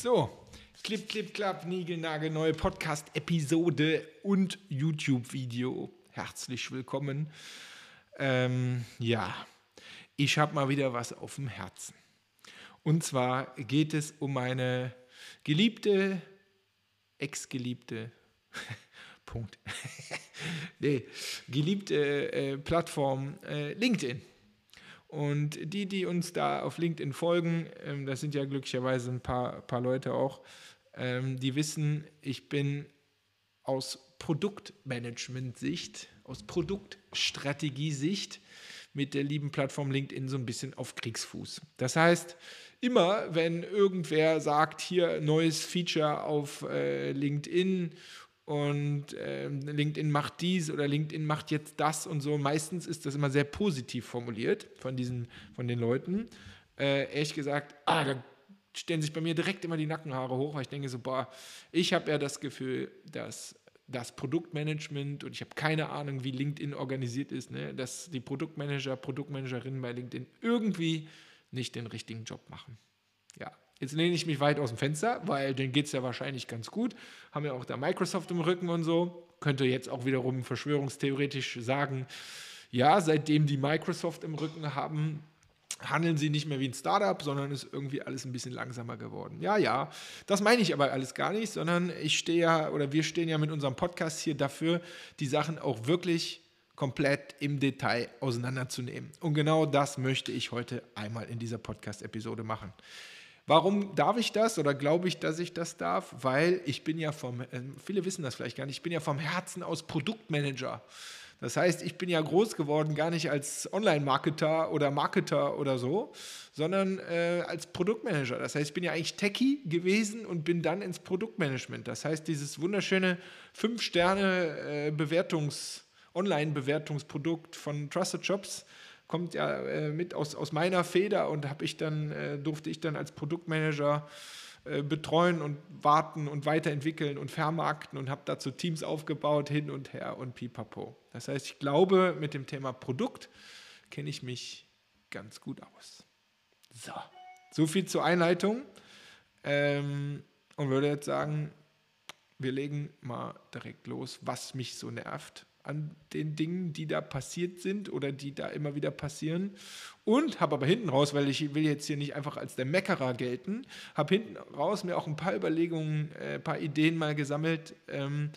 So, Clip, Clip, Klapp, Nigelnagel, neue Podcast-Episode und YouTube-Video. Herzlich willkommen. Ähm, ja, ich habe mal wieder was auf dem Herzen. Und zwar geht es um meine geliebte, ex-geliebte, Punkt. nee, geliebte äh, Plattform äh, LinkedIn. Und die, die uns da auf LinkedIn folgen, ähm, das sind ja glücklicherweise ein paar, paar Leute auch, ähm, die wissen, ich bin aus Produktmanagement-Sicht, aus Produktstrategie-Sicht mit der lieben Plattform LinkedIn so ein bisschen auf Kriegsfuß. Das heißt, immer wenn irgendwer sagt, hier neues Feature auf äh, LinkedIn und äh, LinkedIn macht dies oder LinkedIn macht jetzt das und so. Meistens ist das immer sehr positiv formuliert von diesen, von den Leuten. Äh, ehrlich gesagt, ah, da stellen sich bei mir direkt immer die Nackenhaare hoch, weil ich denke so, boah, ich habe ja das Gefühl, dass das Produktmanagement und ich habe keine Ahnung, wie LinkedIn organisiert ist, ne, dass die Produktmanager, Produktmanagerinnen bei LinkedIn irgendwie nicht den richtigen Job machen. Ja, Jetzt lehne ich mich weit aus dem Fenster, weil denen geht es ja wahrscheinlich ganz gut. Haben ja auch da Microsoft im Rücken und so. Könnte jetzt auch wiederum verschwörungstheoretisch sagen, ja, seitdem die Microsoft im Rücken haben, handeln sie nicht mehr wie ein Startup, sondern ist irgendwie alles ein bisschen langsamer geworden. Ja, ja, das meine ich aber alles gar nicht, sondern ich stehe ja oder wir stehen ja mit unserem Podcast hier dafür, die Sachen auch wirklich komplett im Detail auseinanderzunehmen. Und genau das möchte ich heute einmal in dieser Podcast-Episode machen. Warum darf ich das oder glaube ich, dass ich das darf? Weil ich bin ja vom, äh, viele wissen das vielleicht gar nicht, ich bin ja vom Herzen aus Produktmanager. Das heißt, ich bin ja groß geworden, gar nicht als Online-Marketer oder Marketer oder so, sondern äh, als Produktmanager. Das heißt, ich bin ja eigentlich Techie gewesen und bin dann ins Produktmanagement. Das heißt, dieses wunderschöne 5-Sterne-Bewertungs- äh, Online-Bewertungsprodukt von Trusted Shops kommt ja äh, mit aus, aus meiner Feder und habe ich dann, äh, durfte ich dann als Produktmanager äh, betreuen und warten und weiterentwickeln und vermarkten und habe dazu Teams aufgebaut, hin und her und pipapo. Das heißt, ich glaube, mit dem Thema Produkt kenne ich mich ganz gut aus. So, so viel zur Einleitung. Ähm, und würde jetzt sagen, wir legen mal direkt los, was mich so nervt an den Dingen, die da passiert sind oder die da immer wieder passieren. Und habe aber hinten raus, weil ich will jetzt hier nicht einfach als der Meckerer gelten, habe hinten raus mir auch ein paar Überlegungen, ein äh, paar Ideen mal gesammelt, ähm,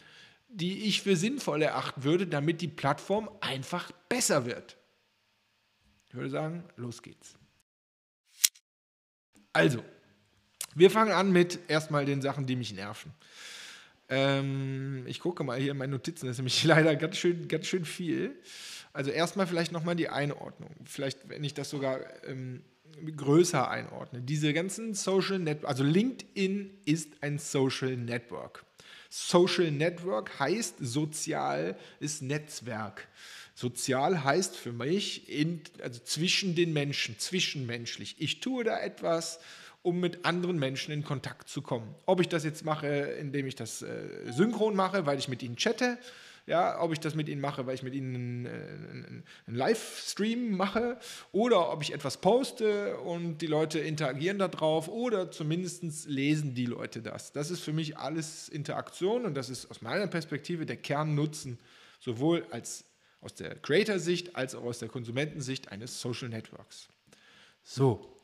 die ich für sinnvoll erachten würde, damit die Plattform einfach besser wird. Ich würde sagen, los geht's. Also, wir fangen an mit erstmal den Sachen, die mich nerven. Ähm, ich gucke mal hier in meine Notizen, das ist nämlich leider ganz schön, ganz schön viel. Also erstmal vielleicht nochmal die Einordnung. Vielleicht, wenn ich das sogar ähm, größer einordne. Diese ganzen Social Network, also LinkedIn ist ein Social Network. Social Network heißt sozial ist Netzwerk. Sozial heißt für mich in, also zwischen den Menschen, zwischenmenschlich. Ich tue da etwas, um mit anderen Menschen in Kontakt zu kommen. Ob ich das jetzt mache, indem ich das äh, synchron mache, weil ich mit ihnen chatte, ja, ob ich das mit ihnen mache, weil ich mit ihnen äh, einen, einen Livestream mache oder ob ich etwas poste und die Leute interagieren darauf oder zumindest lesen die Leute das. Das ist für mich alles Interaktion und das ist aus meiner Perspektive der Kernnutzen, sowohl als aus der Creator-Sicht als auch aus der Konsumentensicht eines Social Networks. So,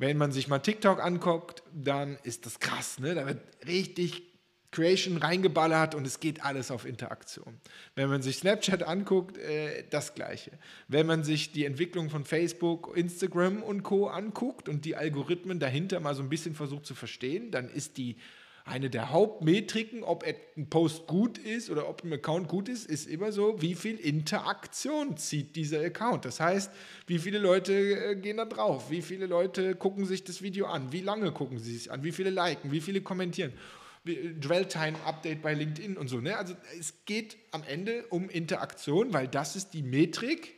wenn man sich mal TikTok anguckt, dann ist das krass. Ne? Da wird richtig Creation reingeballert und es geht alles auf Interaktion. Wenn man sich Snapchat anguckt, äh, das gleiche. Wenn man sich die Entwicklung von Facebook, Instagram und Co anguckt und die Algorithmen dahinter mal so ein bisschen versucht zu verstehen, dann ist die eine der Hauptmetriken, ob ein Post gut ist oder ob ein Account gut ist, ist immer so, wie viel Interaktion zieht dieser Account. Das heißt, wie viele Leute äh, gehen da drauf, wie viele Leute gucken sich das Video an, wie lange gucken sie sich an, wie viele liken, wie viele kommentieren. Dwell-Time-Update bei LinkedIn und so. Ne? Also es geht am Ende um Interaktion, weil das ist die Metrik,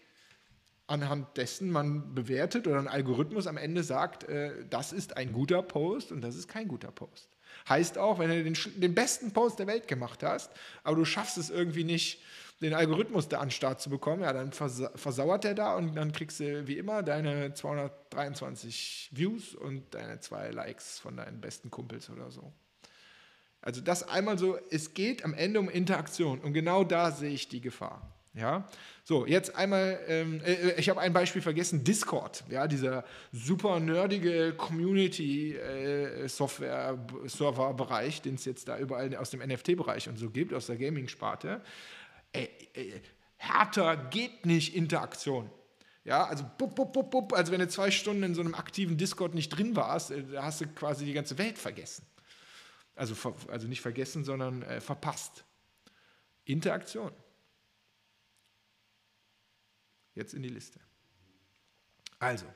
anhand dessen man bewertet oder ein Algorithmus am Ende sagt, äh, das ist ein guter Post und das ist kein guter Post. Heißt auch, wenn du den, den besten Post der Welt gemacht hast, aber du schaffst es irgendwie nicht, den Algorithmus da an den Start zu bekommen, ja, dann versa versauert der da und dann kriegst du wie immer deine 223 Views und deine zwei Likes von deinen besten Kumpels oder so. Also das einmal so, es geht am Ende um Interaktion und genau da sehe ich die Gefahr. Ja, so jetzt einmal, ähm, äh, ich habe ein Beispiel vergessen, Discord, ja, dieser super nerdige Community-Software-Server-Bereich, äh, den es jetzt da überall aus dem NFT-Bereich und so gibt, aus der Gaming-Sparte. Äh, äh, härter geht nicht Interaktion. Ja, also bup, bup, bup, bup, also wenn du zwei Stunden in so einem aktiven Discord nicht drin warst, äh, da hast du quasi die ganze Welt vergessen. Also, also nicht vergessen, sondern äh, verpasst. Interaktion. Jetzt in die Liste. Also,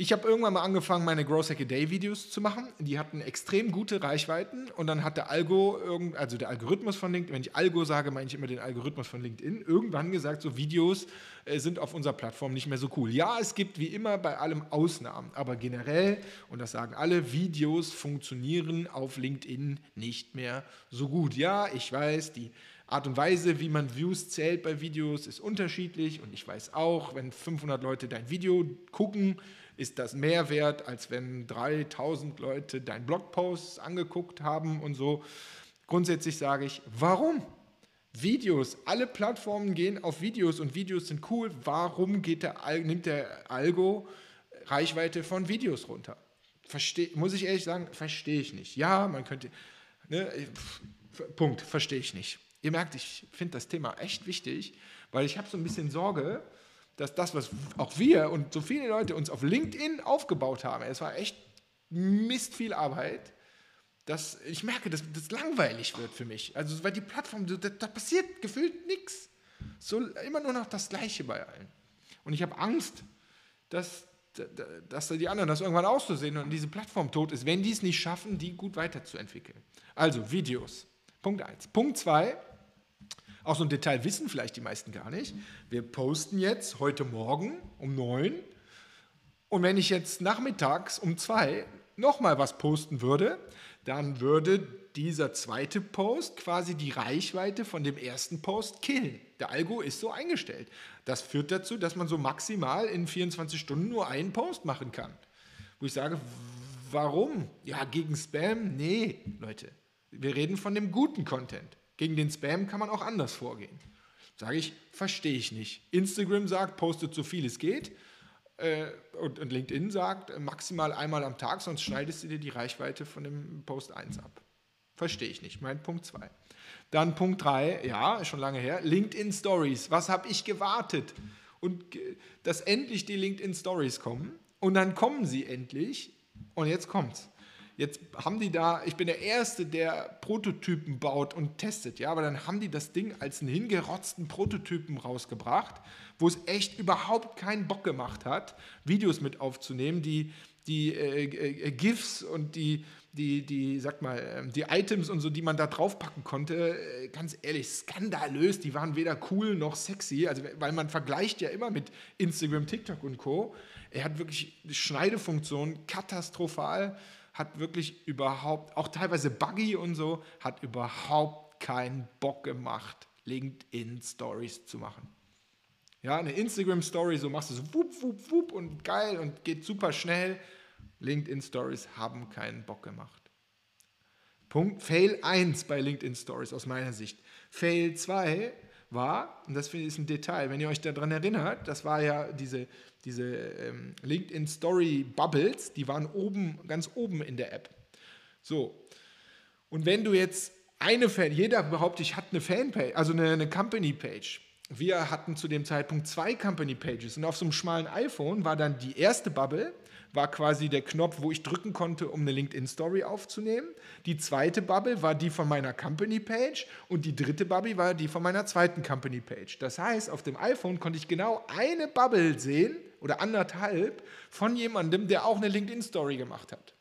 ich habe irgendwann mal angefangen, meine Growth Hack a Day Videos zu machen. Die hatten extrem gute Reichweiten und dann hat der Algo, also der Algorithmus von LinkedIn, wenn ich Algo sage, meine ich immer den Algorithmus von LinkedIn, irgendwann gesagt, so Videos äh, sind auf unserer Plattform nicht mehr so cool. Ja, es gibt wie immer bei allem Ausnahmen, aber generell, und das sagen alle, Videos funktionieren auf LinkedIn nicht mehr so gut. Ja, ich weiß, die Art und Weise, wie man Views zählt bei Videos, ist unterschiedlich. Und ich weiß auch, wenn 500 Leute dein Video gucken, ist das mehr wert, als wenn 3000 Leute dein Blogpost angeguckt haben und so. Grundsätzlich sage ich, warum? Videos, alle Plattformen gehen auf Videos und Videos sind cool. Warum der, nimmt der Algo Reichweite von Videos runter? Versteh, muss ich ehrlich sagen, verstehe ich nicht. Ja, man könnte. Ne, Punkt, verstehe ich nicht. Ihr merkt, ich finde das Thema echt wichtig, weil ich habe so ein bisschen Sorge, dass das, was auch wir und so viele Leute uns auf LinkedIn aufgebaut haben, es war echt Mist viel Arbeit, dass ich merke, dass das langweilig wird für mich. Also, weil die Plattform, da, da passiert gefühlt nichts. So immer nur noch das Gleiche bei allen. Und ich habe Angst, dass, dass die anderen das irgendwann auszusehen und diese Plattform tot ist, wenn die es nicht schaffen, die gut weiterzuentwickeln. Also Videos. Punkt 1. Punkt 2. Auch so ein Detail wissen vielleicht die meisten gar nicht. Wir posten jetzt heute Morgen um 9 und wenn ich jetzt nachmittags um 2 nochmal was posten würde, dann würde dieser zweite Post quasi die Reichweite von dem ersten Post killen. Der Algo ist so eingestellt. Das führt dazu, dass man so maximal in 24 Stunden nur einen Post machen kann. Wo ich sage, warum? Ja, gegen Spam? Nee, Leute. Wir reden von dem guten Content. Gegen den Spam kann man auch anders vorgehen. Sage ich, verstehe ich nicht. Instagram sagt, postet so viel es geht. Äh, und, und, LinkedIn sagt, maximal einmal am Tag, sonst schneidest du dir die Reichweite von dem Post 1 ab. Verstehe ich nicht. Mein Punkt 2. Dann Punkt 3, ja, schon lange her. LinkedIn Stories. Was habe ich gewartet? Und dass endlich die LinkedIn Stories kommen. Und dann kommen sie endlich. Und jetzt kommt's. Jetzt haben die da, ich bin der Erste, der Prototypen baut und testet, ja, aber dann haben die das Ding als einen hingerotzten Prototypen rausgebracht, wo es echt überhaupt keinen Bock gemacht hat, Videos mit aufzunehmen, die, die äh, äh, GIFs und die, die, die, sag mal, ähm, die Items und so, die man da draufpacken konnte, äh, ganz ehrlich, skandalös, die waren weder cool noch sexy, also weil man vergleicht ja immer mit Instagram, TikTok und Co. Er hat wirklich Schneidefunktionen katastrophal hat wirklich überhaupt, auch teilweise buggy und so, hat überhaupt keinen Bock gemacht, LinkedIn-Stories zu machen. Ja, eine Instagram-Story, so machst du so wupp, wupp, wupp und geil und geht super schnell. LinkedIn-Stories haben keinen Bock gemacht. Punkt, Fail 1 bei LinkedIn Stories aus meiner Sicht. Fail 2 war, und das finde ich ein Detail, wenn ihr euch daran erinnert, das war ja diese, diese ähm, LinkedIn Story Bubbles, die waren oben, ganz oben in der App. So. Und wenn du jetzt eine Fan, jeder behauptet, ich hatte eine Fanpage, also eine, eine Company Page. Wir hatten zu dem Zeitpunkt zwei Company Pages und auf so einem schmalen iPhone war dann die erste Bubble war quasi der Knopf, wo ich drücken konnte, um eine LinkedIn-Story aufzunehmen. Die zweite Bubble war die von meiner Company-Page und die dritte Bubble war die von meiner zweiten Company-Page. Das heißt, auf dem iPhone konnte ich genau eine Bubble sehen oder anderthalb von jemandem, der auch eine LinkedIn-Story gemacht hat.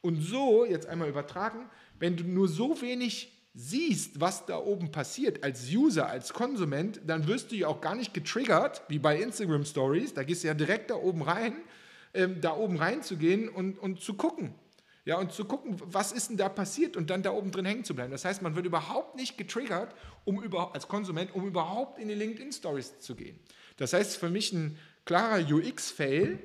Und so, jetzt einmal übertragen, wenn du nur so wenig siehst, was da oben passiert als User, als Konsument, dann wirst du ja auch gar nicht getriggert, wie bei Instagram Stories. Da gehst du ja direkt da oben rein, ähm, da oben reinzugehen und, und zu gucken. Ja, und zu gucken, was ist denn da passiert und dann da oben drin hängen zu bleiben. Das heißt, man wird überhaupt nicht getriggert, um über, als Konsument, um überhaupt in die LinkedIn Stories zu gehen. Das heißt, für mich ein klarer UX-Fail,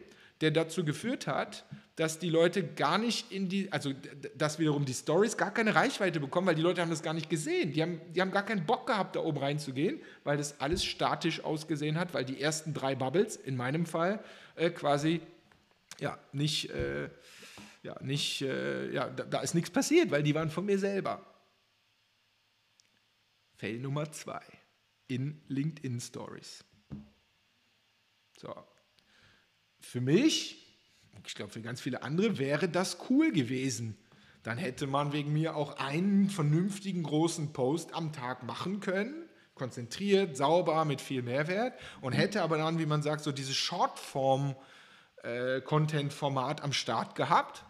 der dazu geführt hat, dass die Leute gar nicht in die, also dass wiederum die Stories gar keine Reichweite bekommen, weil die Leute haben das gar nicht gesehen. Die haben, die haben gar keinen Bock gehabt, da oben reinzugehen, weil das alles statisch ausgesehen hat, weil die ersten drei Bubbles, in meinem Fall, äh, quasi ja, nicht, äh, ja, nicht, äh, ja, da, da ist nichts passiert, weil die waren von mir selber. Fail Nummer zwei in LinkedIn Stories. So. Für mich ich glaube, für ganz viele andere wäre das cool gewesen. Dann hätte man wegen mir auch einen vernünftigen großen Post am Tag machen können, konzentriert, sauber, mit viel Mehrwert und hätte aber dann, wie man sagt, so dieses Shortform-Content-Format äh, am Start gehabt,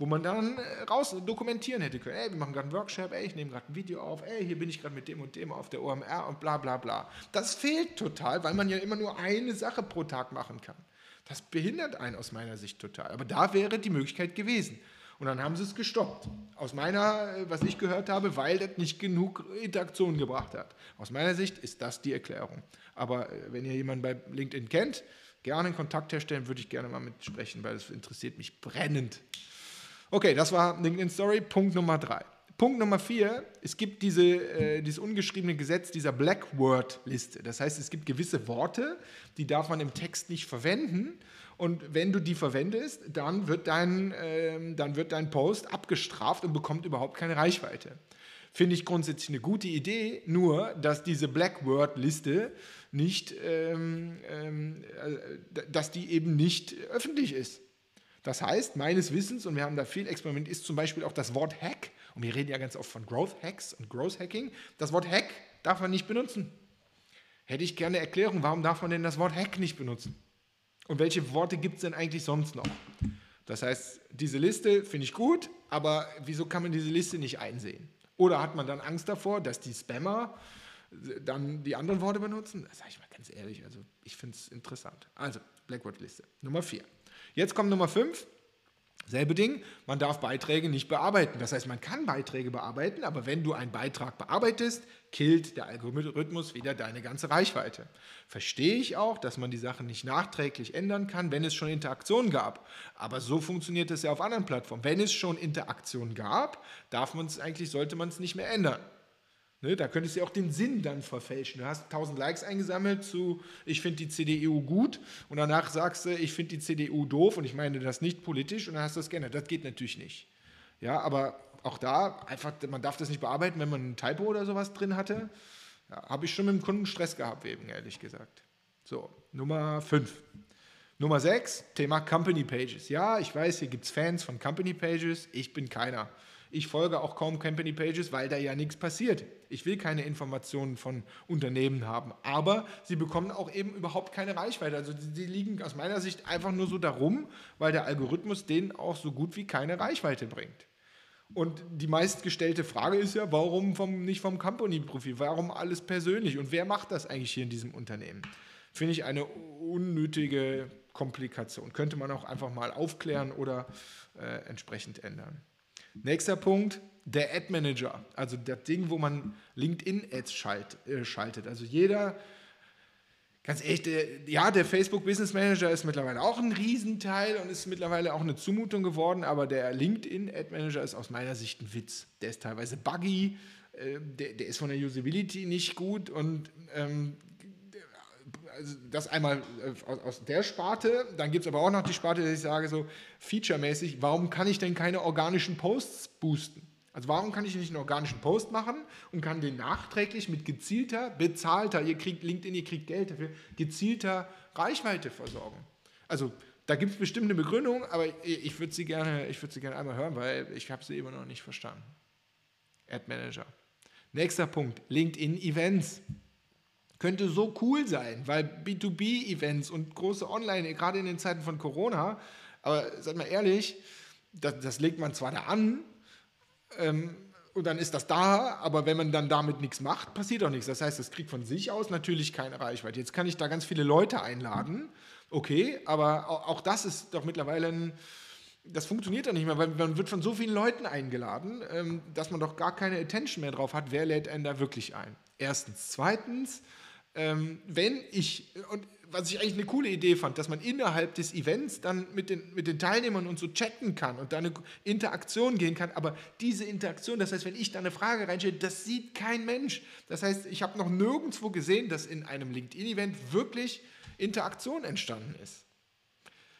wo man dann äh, raus dokumentieren hätte können. Ey, wir machen gerade einen Workshop, ey, ich nehme gerade ein Video auf, ey, hier bin ich gerade mit dem und dem auf der OMR und bla bla bla. Das fehlt total, weil man ja immer nur eine Sache pro Tag machen kann. Das behindert einen aus meiner Sicht total. Aber da wäre die Möglichkeit gewesen. Und dann haben sie es gestoppt. Aus meiner, äh, was ich gehört habe, weil das nicht genug Interaktion gebracht hat. Aus meiner Sicht ist das die Erklärung. Aber äh, wenn ihr jemanden bei LinkedIn kennt, gerne einen Kontakt herstellen, würde ich gerne mal mitsprechen, weil das interessiert mich brennend. Okay, das war LinkedIn Story. Punkt Nummer drei. Punkt Nummer vier, es gibt diese, äh, dieses ungeschriebene Gesetz dieser Black Word Liste. Das heißt, es gibt gewisse Worte, die darf man im Text nicht verwenden. Und wenn du die verwendest, dann wird dein, äh, dann wird dein Post abgestraft und bekommt überhaupt keine Reichweite. Finde ich grundsätzlich eine gute Idee, nur dass diese Black Word Liste nicht, ähm, ähm, äh, dass die eben nicht öffentlich ist. Das heißt, meines Wissens, und wir haben da viel Experiment, ist zum Beispiel auch das Wort Hack und wir reden ja ganz oft von Growth Hacks und Growth Hacking. Das Wort Hack darf man nicht benutzen. Hätte ich gerne Erklärung, warum darf man denn das Wort Hack nicht benutzen? Und welche Worte gibt es denn eigentlich sonst noch? Das heißt, diese Liste finde ich gut, aber wieso kann man diese Liste nicht einsehen? Oder hat man dann Angst davor, dass die Spammer dann die anderen Worte benutzen? Das sage ich mal ganz ehrlich, also ich finde es interessant. Also, Blackword-Liste. Nummer 4. Jetzt kommt Nummer 5. Selbe Ding, man darf Beiträge nicht bearbeiten. Das heißt, man kann Beiträge bearbeiten, aber wenn du einen Beitrag bearbeitest, killt der Algorithmus wieder deine ganze Reichweite. Verstehe ich auch, dass man die Sachen nicht nachträglich ändern kann, wenn es schon Interaktion gab. Aber so funktioniert es ja auf anderen Plattformen. Wenn es schon Interaktion gab, darf man es eigentlich, sollte man es nicht mehr ändern. Ne, da könntest du auch den Sinn dann verfälschen. Du hast 1000 Likes eingesammelt zu, ich finde die CDU gut und danach sagst du, ich finde die CDU doof und ich meine das nicht politisch und dann hast du das geändert. Das geht natürlich nicht. Ja, aber auch da, einfach, man darf das nicht bearbeiten, wenn man ein Typo oder sowas drin hatte. Ja, Habe ich schon mit dem Kunden Stress gehabt, eben, ehrlich gesagt. So, Nummer 5. Nummer 6, Thema Company Pages. Ja, ich weiß, hier gibt es Fans von Company Pages. Ich bin keiner. Ich folge auch kaum Company Pages, weil da ja nichts passiert. Ich will keine Informationen von Unternehmen haben. Aber sie bekommen auch eben überhaupt keine Reichweite. Also die liegen aus meiner Sicht einfach nur so darum, weil der Algorithmus denen auch so gut wie keine Reichweite bringt. Und die meistgestellte Frage ist ja, warum vom, nicht vom Company-Profil? Warum alles persönlich? Und wer macht das eigentlich hier in diesem Unternehmen? Finde ich eine unnötige Komplikation. Könnte man auch einfach mal aufklären oder äh, entsprechend ändern. Nächster Punkt, der Ad Manager, also das Ding, wo man LinkedIn-Ads schalt, äh, schaltet. Also jeder, ganz ehrlich, der, ja, der Facebook Business Manager ist mittlerweile auch ein Riesenteil und ist mittlerweile auch eine Zumutung geworden, aber der LinkedIn Ad Manager ist aus meiner Sicht ein Witz. Der ist teilweise buggy, äh, der, der, ist von der Usability nicht gut und ähm, also das einmal äh, aus, aus der Sparte, dann gibt es aber auch noch die Sparte, dass ich sage, so featuremäßig, warum kann ich denn keine organischen Posts boosten? Also warum kann ich nicht einen organischen Post machen und kann den nachträglich mit gezielter, bezahlter, ihr kriegt LinkedIn, ihr kriegt Geld dafür, gezielter Reichweite versorgen? Also da gibt es bestimmt eine Begründung, aber ich würde sie, gerne, würd sie gerne einmal hören, weil ich habe sie immer noch nicht verstanden. Ad Manager. Nächster Punkt, LinkedIn Events könnte so cool sein, weil B2B-Events und große Online, gerade in den Zeiten von Corona, aber seid mal ehrlich, das, das legt man zwar da an ähm, und dann ist das da, aber wenn man dann damit nichts macht, passiert auch nichts. Das heißt, es kriegt von sich aus natürlich keine Reichweite. Jetzt kann ich da ganz viele Leute einladen, okay, aber auch das ist doch mittlerweile ein, das funktioniert doch nicht mehr, weil man wird von so vielen Leuten eingeladen, ähm, dass man doch gar keine Attention mehr drauf hat, wer lädt einen da wirklich ein. Erstens. Zweitens, ähm, wenn ich, und was ich eigentlich eine coole Idee fand, dass man innerhalb des Events dann mit den, mit den Teilnehmern und so chatten kann und da eine Interaktion gehen kann. Aber diese Interaktion, das heißt, wenn ich da eine Frage reinstelle, das sieht kein Mensch. Das heißt, ich habe noch nirgendwo gesehen, dass in einem LinkedIn-Event wirklich Interaktion entstanden ist.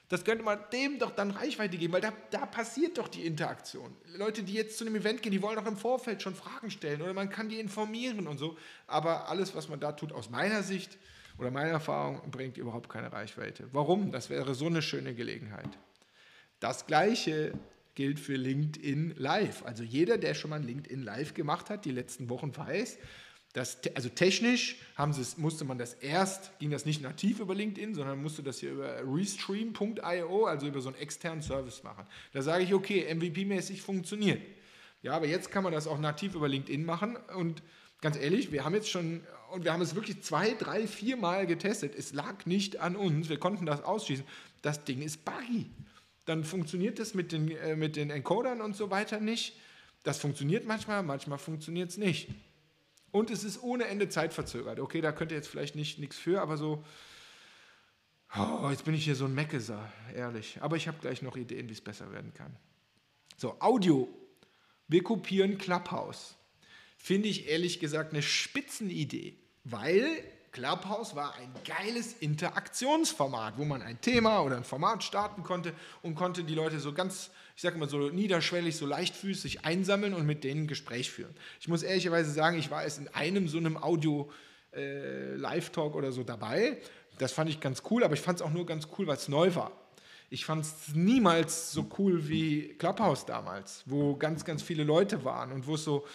Das könnte man dem doch dann Reichweite geben, weil da, da passiert doch die Interaktion. Leute, die jetzt zu einem Event gehen, die wollen doch im Vorfeld schon Fragen stellen oder man kann die informieren und so. Aber alles, was man da tut, aus meiner Sicht oder meiner Erfahrung, bringt überhaupt keine Reichweite. Warum? Das wäre so eine schöne Gelegenheit. Das Gleiche gilt für LinkedIn Live. Also jeder, der schon mal LinkedIn Live gemacht hat, die letzten Wochen weiß, das, also technisch sie, musste man das erst, ging das nicht nativ über LinkedIn, sondern musste das hier über restream.io, also über so einen externen Service machen. Da sage ich, okay, MVP-mäßig funktioniert. Ja, aber jetzt kann man das auch nativ über LinkedIn machen und ganz ehrlich, wir haben jetzt schon, und wir haben es wirklich zwei, drei, vier Mal getestet. Es lag nicht an uns, wir konnten das ausschließen. Das Ding ist buggy. Dann funktioniert das mit den, äh, mit den Encodern und so weiter nicht. Das funktioniert manchmal, manchmal funktioniert es nicht. Und es ist ohne Ende zeitverzögert. Okay, da könnt ihr jetzt vielleicht nicht nichts für, aber so, oh, jetzt bin ich hier so ein Meckeser, ehrlich. Aber ich habe gleich noch Ideen, wie es besser werden kann. So, Audio. Wir kopieren Clubhouse. Finde ich ehrlich gesagt eine Spitzenidee, weil Clubhouse war ein geiles Interaktionsformat, wo man ein Thema oder ein Format starten konnte und konnte die Leute so ganz ich sage mal so niederschwellig, so leichtfüßig einsammeln und mit denen Gespräch führen. Ich muss ehrlicherweise sagen, ich war erst in einem so einem Audio-Live-Talk äh, oder so dabei. Das fand ich ganz cool, aber ich fand es auch nur ganz cool, weil es neu war. Ich fand es niemals so cool wie Clubhouse damals, wo ganz, ganz viele Leute waren und wo es so,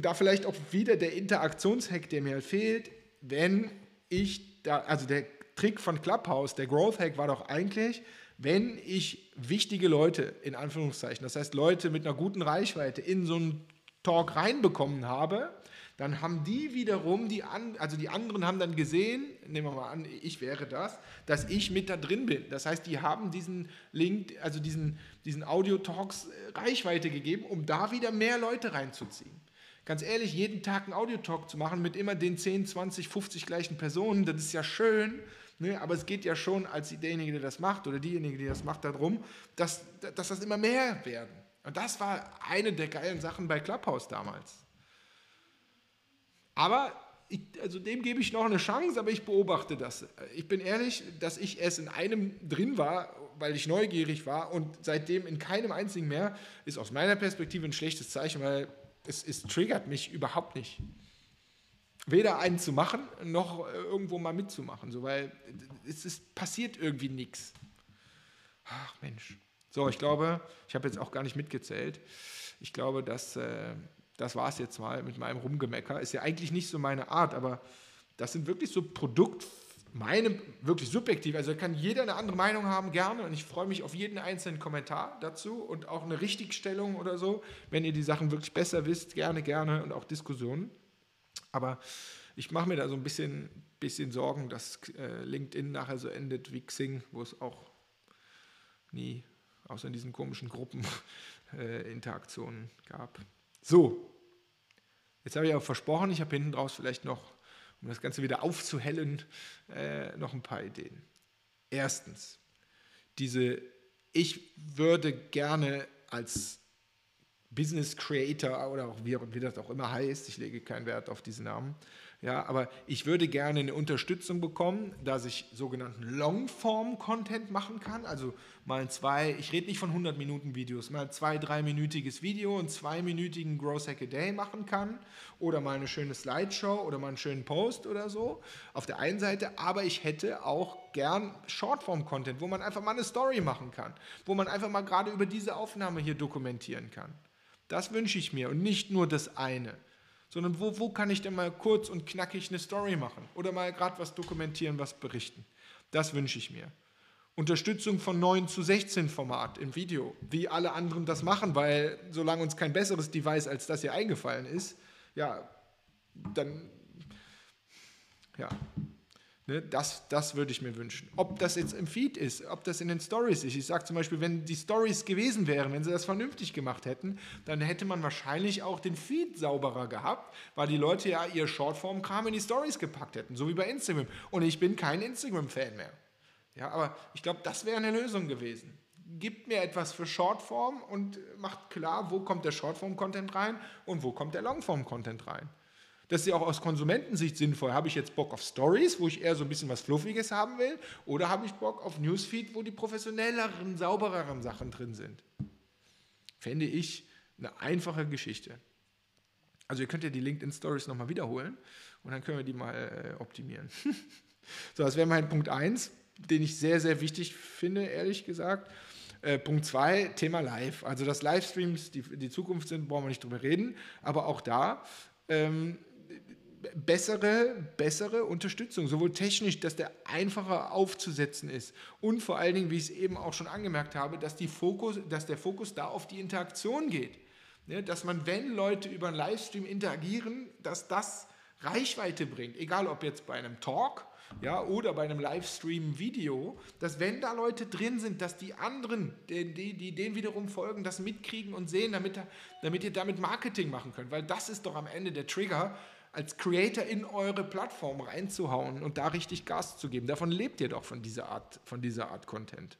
da vielleicht auch wieder der Interaktionshack, der mir fehlt, wenn ich da, also der Trick von Clubhouse, der Growth Hack war doch eigentlich, wenn ich wichtige Leute, in Anführungszeichen, das heißt Leute mit einer guten Reichweite, in so einen Talk reinbekommen habe, dann haben die wiederum, die an, also die anderen haben dann gesehen, nehmen wir mal an, ich wäre das, dass ich mit da drin bin. Das heißt, die haben diesen Link, also diesen, diesen Audio-Talks äh, Reichweite gegeben, um da wieder mehr Leute reinzuziehen. Ganz ehrlich, jeden Tag einen Audio-Talk zu machen mit immer den 10, 20, 50 gleichen Personen, das ist ja schön, Ne? Aber es geht ja schon als derjenige, der das macht oder diejenige, die das macht, darum, dass, dass das immer mehr werden. Und das war eine der geilen Sachen bei Clubhouse damals. Aber ich, also dem gebe ich noch eine Chance, aber ich beobachte das. Ich bin ehrlich, dass ich erst in einem drin war, weil ich neugierig war und seitdem in keinem einzigen mehr, ist aus meiner Perspektive ein schlechtes Zeichen, weil es, es triggert mich überhaupt nicht weder einen zu machen, noch äh, irgendwo mal mitzumachen, so, weil es ist, passiert irgendwie nichts. Ach Mensch. So, ich glaube, ich habe jetzt auch gar nicht mitgezählt. Ich glaube, dass, äh, das war es jetzt mal mit meinem Rumgemecker. Ist ja eigentlich nicht so meine Art, aber das sind wirklich so Produkt, meine wirklich subjektiv. Also kann jeder eine andere Meinung haben, gerne. Und ich freue mich auf jeden einzelnen Kommentar dazu und auch eine Richtigstellung oder so. Wenn ihr die Sachen wirklich besser wisst, gerne, gerne und auch Diskussionen. Aber ich mache mir da so ein bisschen, bisschen Sorgen, dass äh, LinkedIn nachher so endet wie Xing, wo es auch nie, außer in diesen komischen Gruppen, äh, Interaktionen gab. So, jetzt habe ich auch versprochen, ich habe hinten draus vielleicht noch, um das Ganze wieder aufzuhellen, äh, noch ein paar Ideen. Erstens, diese, ich würde gerne als Business Creator oder auch wie, wie das auch immer heißt, ich lege keinen Wert auf diesen Namen, ja, aber ich würde gerne eine Unterstützung bekommen, dass ich sogenannten Longform-Content machen kann. Also mal zwei, ich rede nicht von 100 Minuten Videos, mal zwei, dreiminütiges Video und zweiminütigen Growth Hack a Day machen kann. Oder mal eine schöne Slideshow oder mal einen schönen Post oder so. Auf der einen Seite, aber ich hätte auch gern Shortform-Content, wo man einfach mal eine Story machen kann. Wo man einfach mal gerade über diese Aufnahme hier dokumentieren kann. Das wünsche ich mir und nicht nur das eine sondern wo, wo kann ich denn mal kurz und knackig eine Story machen oder mal gerade was dokumentieren, was berichten. Das wünsche ich mir. Unterstützung von 9 zu 16 Format im Video, wie alle anderen das machen, weil solange uns kein besseres Device als das hier eingefallen ist, ja, dann, ja, Ne, das, das würde ich mir wünschen. Ob das jetzt im Feed ist, ob das in den Stories ist. Ich sage zum Beispiel, wenn die Stories gewesen wären, wenn sie das vernünftig gemacht hätten, dann hätte man wahrscheinlich auch den Feed sauberer gehabt, weil die Leute ja ihr Shortform-Kram in die Stories gepackt hätten, so wie bei Instagram. Und ich bin kein Instagram-Fan mehr. Ja, aber ich glaube, das wäre eine Lösung gewesen. Gibt mir etwas für Shortform und macht klar, wo kommt der Shortform-Content rein und wo kommt der Longform-Content rein. Das ist ja auch aus Konsumentensicht sinnvoll. Habe ich jetzt Bock auf Stories, wo ich eher so ein bisschen was Fluffiges haben will? Oder habe ich Bock auf Newsfeed, wo die professionelleren, saubereren Sachen drin sind? Fände ich eine einfache Geschichte. Also ihr könnt ja die LinkedIn Stories nochmal wiederholen und dann können wir die mal äh, optimieren. so, das wäre mein Punkt 1, den ich sehr, sehr wichtig finde, ehrlich gesagt. Äh, Punkt 2, Thema Live. Also dass Livestreams die, die Zukunft sind, brauchen wir nicht drüber reden. Aber auch da ähm, bessere, bessere Unterstützung, sowohl technisch, dass der einfacher aufzusetzen ist und vor allen Dingen, wie ich es eben auch schon angemerkt habe, dass, die Fokus, dass der Fokus da auf die Interaktion geht. Ja, dass man, wenn Leute über einen Livestream interagieren, dass das Reichweite bringt, egal ob jetzt bei einem Talk ja, oder bei einem Livestream-Video, dass wenn da Leute drin sind, dass die anderen, die, die, die denen wiederum folgen, das mitkriegen und sehen, damit, damit ihr damit Marketing machen könnt, weil das ist doch am Ende der Trigger, als Creator in eure Plattform reinzuhauen und da richtig Gas zu geben. Davon lebt ihr doch von dieser Art, von dieser Art Content.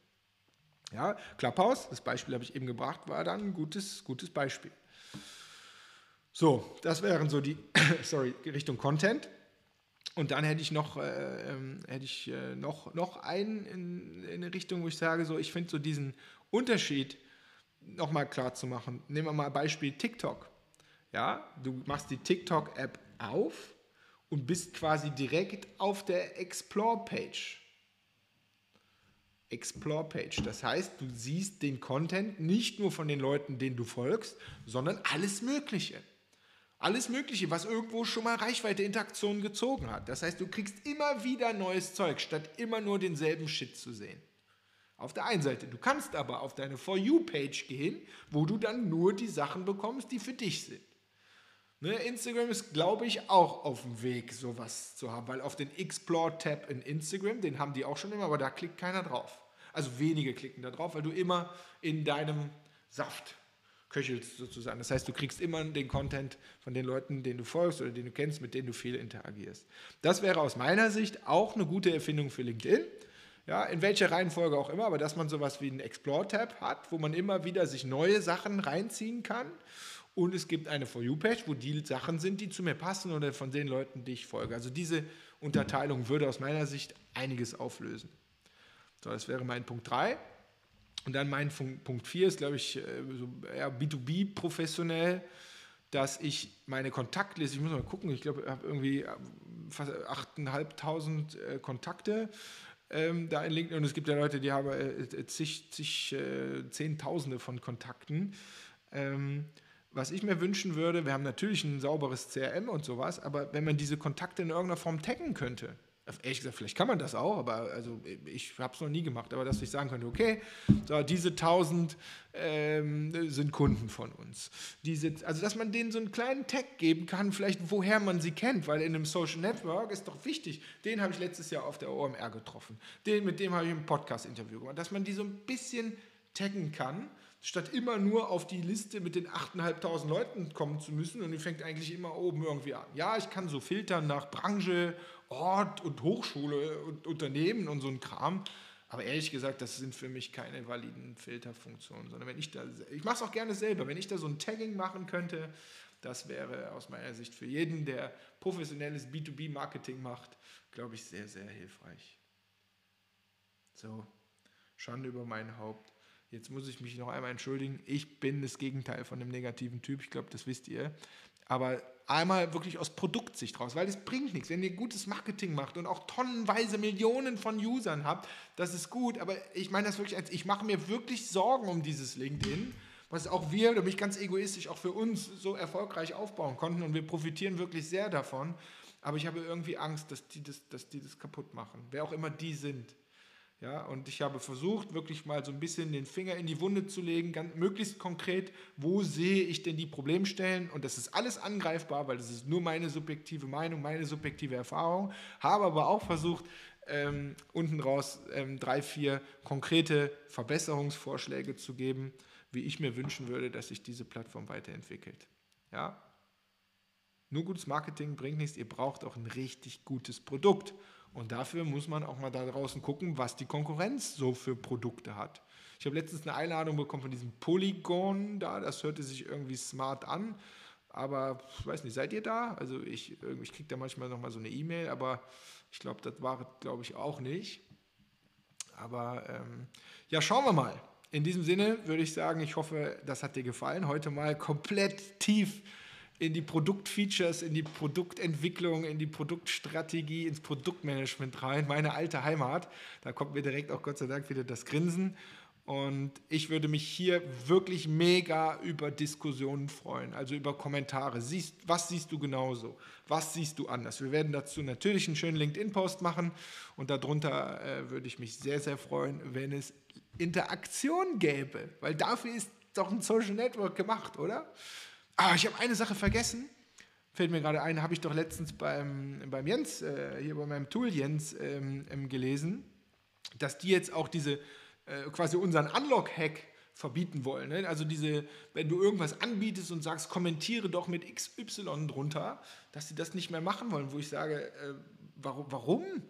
Ja, Clubhouse, das Beispiel habe ich eben gebracht, war dann ein gutes, gutes Beispiel. So, das wären so die, sorry, Richtung Content. Und dann hätte ich noch, äh, ähm, hätte ich äh, noch, noch einen in, in eine Richtung, wo ich sage, so, ich finde so diesen Unterschied nochmal klar zu machen. Nehmen wir mal Beispiel TikTok. Ja, du machst die TikTok-App auf und bist quasi direkt auf der Explore-Page. Explore-Page. Das heißt, du siehst den Content nicht nur von den Leuten, denen du folgst, sondern alles Mögliche. Alles Mögliche, was irgendwo schon mal Reichweite, Interaktion gezogen hat. Das heißt, du kriegst immer wieder neues Zeug, statt immer nur denselben Shit zu sehen. Auf der einen Seite. Du kannst aber auf deine For You-Page gehen, wo du dann nur die Sachen bekommst, die für dich sind. Ne, Instagram ist, glaube ich, auch auf dem Weg, sowas zu haben, weil auf den Explore-Tab in Instagram, den haben die auch schon immer, aber da klickt keiner drauf. Also wenige klicken da drauf, weil du immer in deinem Saft köchelst sozusagen. Das heißt, du kriegst immer den Content von den Leuten, denen du folgst oder den du kennst, mit denen du viel interagierst. Das wäre aus meiner Sicht auch eine gute Erfindung für LinkedIn. Ja, in welcher Reihenfolge auch immer, aber dass man sowas wie einen Explore-Tab hat, wo man immer wieder sich neue Sachen reinziehen kann und es gibt eine For You-Page, wo die Sachen sind, die zu mir passen oder von den Leuten, die ich folge. Also diese Unterteilung würde aus meiner Sicht einiges auflösen. So, das wäre mein Punkt 3. Und dann mein Punkt 4 ist, glaube ich, äh, so eher B2B professionell, dass ich meine Kontaktliste, ich muss mal gucken, ich glaube, ich habe irgendwie äh, fast 8.500 äh, Kontakte ähm, da in LinkedIn und es gibt ja Leute, die haben zig, zig äh, Zehntausende von Kontakten. Ähm, was ich mir wünschen würde, wir haben natürlich ein sauberes CRM und sowas, aber wenn man diese Kontakte in irgendeiner Form taggen könnte, ehrlich gesagt, vielleicht kann man das auch, aber also ich habe es noch nie gemacht, aber dass ich sagen könnte, okay, so, diese 1000 ähm, sind Kunden von uns. Diese, also dass man denen so einen kleinen Tag geben kann, vielleicht woher man sie kennt, weil in einem Social Network ist doch wichtig, den habe ich letztes Jahr auf der OMR getroffen, den, mit dem habe ich ein Podcast-Interview gemacht, dass man die so ein bisschen taggen kann, statt immer nur auf die Liste mit den 8.500 Leuten kommen zu müssen und die fängt eigentlich immer oben irgendwie an. Ja, ich kann so filtern nach Branche, Ort und Hochschule und Unternehmen und so ein Kram, aber ehrlich gesagt, das sind für mich keine validen Filterfunktionen, sondern wenn ich da, ich mache es auch gerne selber, wenn ich da so ein Tagging machen könnte, das wäre aus meiner Sicht für jeden, der professionelles B2B-Marketing macht, glaube ich, sehr, sehr hilfreich. So, Schande über mein Haupt. Jetzt muss ich mich noch einmal entschuldigen. Ich bin das Gegenteil von einem negativen Typ. Ich glaube, das wisst ihr. Aber einmal wirklich aus Produktsicht raus, weil es bringt nichts. Wenn ihr gutes Marketing macht und auch tonnenweise Millionen von Usern habt, das ist gut. Aber ich meine das wirklich als, ich mache mir wirklich Sorgen um dieses LinkedIn, was auch wir, da bin ich ganz egoistisch, auch für uns so erfolgreich aufbauen konnten. Und wir profitieren wirklich sehr davon. Aber ich habe irgendwie Angst, dass die das, dass die das kaputt machen. Wer auch immer die sind. Ja, und ich habe versucht, wirklich mal so ein bisschen den Finger in die Wunde zu legen, ganz, möglichst konkret, wo sehe ich denn die Problemstellen? Und das ist alles angreifbar, weil das ist nur meine subjektive Meinung, meine subjektive Erfahrung. Habe aber auch versucht, ähm, unten raus ähm, drei, vier konkrete Verbesserungsvorschläge zu geben, wie ich mir wünschen würde, dass sich diese Plattform weiterentwickelt. Ja? Nur gutes Marketing bringt nichts, ihr braucht auch ein richtig gutes Produkt. Und dafür muss man auch mal da draußen gucken, was die Konkurrenz so für Produkte hat. Ich habe letztens eine Einladung bekommen von diesem Polygon da, das hörte sich irgendwie smart an, aber ich weiß nicht, seid ihr da? Also ich, ich kriege da manchmal nochmal so eine E-Mail, aber ich glaube, das war, glaube ich, auch nicht. Aber ähm, ja, schauen wir mal. In diesem Sinne würde ich sagen, ich hoffe, das hat dir gefallen. Heute mal komplett tief in die Produktfeatures, in die Produktentwicklung, in die Produktstrategie, ins Produktmanagement rein. Meine alte Heimat. Da kommt mir direkt auch Gott sei Dank wieder das Grinsen. Und ich würde mich hier wirklich mega über Diskussionen freuen, also über Kommentare. Siehst, was siehst du genauso? Was siehst du anders? Wir werden dazu natürlich einen schönen LinkedIn-Post machen und darunter äh, würde ich mich sehr, sehr freuen, wenn es Interaktion gäbe, weil dafür ist doch ein Social Network gemacht, oder? Ah, ich habe eine Sache vergessen. Fällt mir gerade ein, habe ich doch letztens beim, beim Jens, äh, hier bei meinem Tool Jens, ähm, ähm, gelesen, dass die jetzt auch diese, äh, quasi unseren Unlock-Hack verbieten wollen. Ne? Also diese, wenn du irgendwas anbietest und sagst, kommentiere doch mit XY drunter, dass sie das nicht mehr machen wollen, wo ich sage, äh, warum? warum?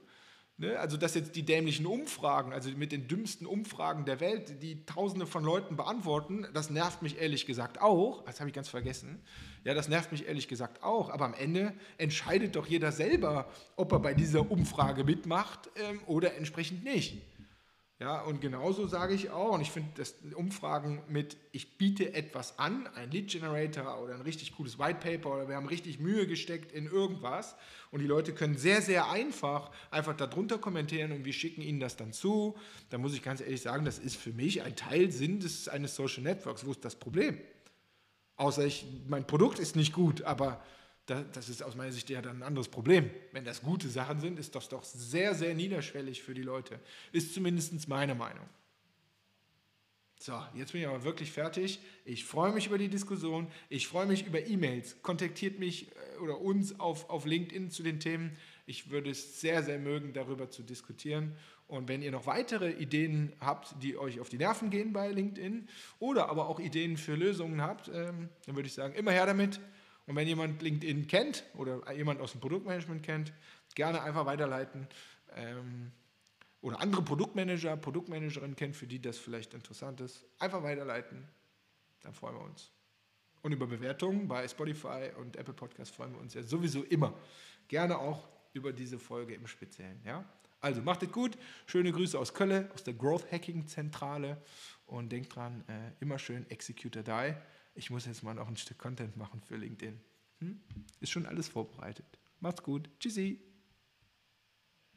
Ne? Also, dass jetzt die dämlichen Umfragen, also mit den dümmsten Umfragen der Welt, die Tausende von Leuten beantworten, das nervt mich ehrlich gesagt auch. Das habe ich ganz vergessen. Ja, das nervt mich ehrlich gesagt auch. Aber am Ende entscheidet doch jeder selber, ob er bei dieser Umfrage mitmacht ähm, oder entsprechend nicht. Ja, und genauso sage ich auch, und ich finde, dass Umfragen mit, ich biete etwas an, ein Lead Generator oder ein richtig cooles White Paper oder wir haben richtig Mühe gesteckt in irgendwas und die Leute können sehr, sehr einfach einfach darunter kommentieren und wir schicken ihnen das dann zu. Da muss ich ganz ehrlich sagen, das ist für mich ein Teil Sinn des, eines Social Networks. Wo ist das Problem? Außer ich, mein Produkt ist nicht gut, aber das ist aus meiner Sicht ja dann ein anderes Problem. Wenn das gute Sachen sind, ist das doch sehr, sehr niederschwellig für die Leute. Ist zumindest meine Meinung. So, jetzt bin ich aber wirklich fertig. Ich freue mich über die Diskussion. Ich freue mich über E-Mails. Kontaktiert mich äh, oder uns auf, auf LinkedIn zu den Themen. Ich würde es sehr, sehr mögen, darüber zu diskutieren. Und wenn ihr noch weitere Ideen habt, die euch auf die Nerven gehen bei LinkedIn oder aber auch Ideen für Lösungen habt, ähm, dann würde ich sagen, immer her damit. Und wenn jemand LinkedIn kennt oder jemand aus dem Produktmanagement kennt, gerne einfach weiterleiten. Ähm, oder andere Produktmanager, Produktmanagerinnen kennt, für die das vielleicht interessant ist. Einfach weiterleiten. Dann freuen wir uns. Und über Bewertungen bei Spotify und Apple Podcasts freuen wir uns ja sowieso immer. Gerne auch über diese Folge im Speziellen. Ja? Also macht es gut. Schöne Grüße aus Köln, aus der Growth Hacking Zentrale. Und denkt dran, äh, immer schön Executor Die ich muss jetzt mal noch ein Stück Content machen für LinkedIn. Hm? Ist schon alles vorbereitet. Macht's gut. Tschüssi.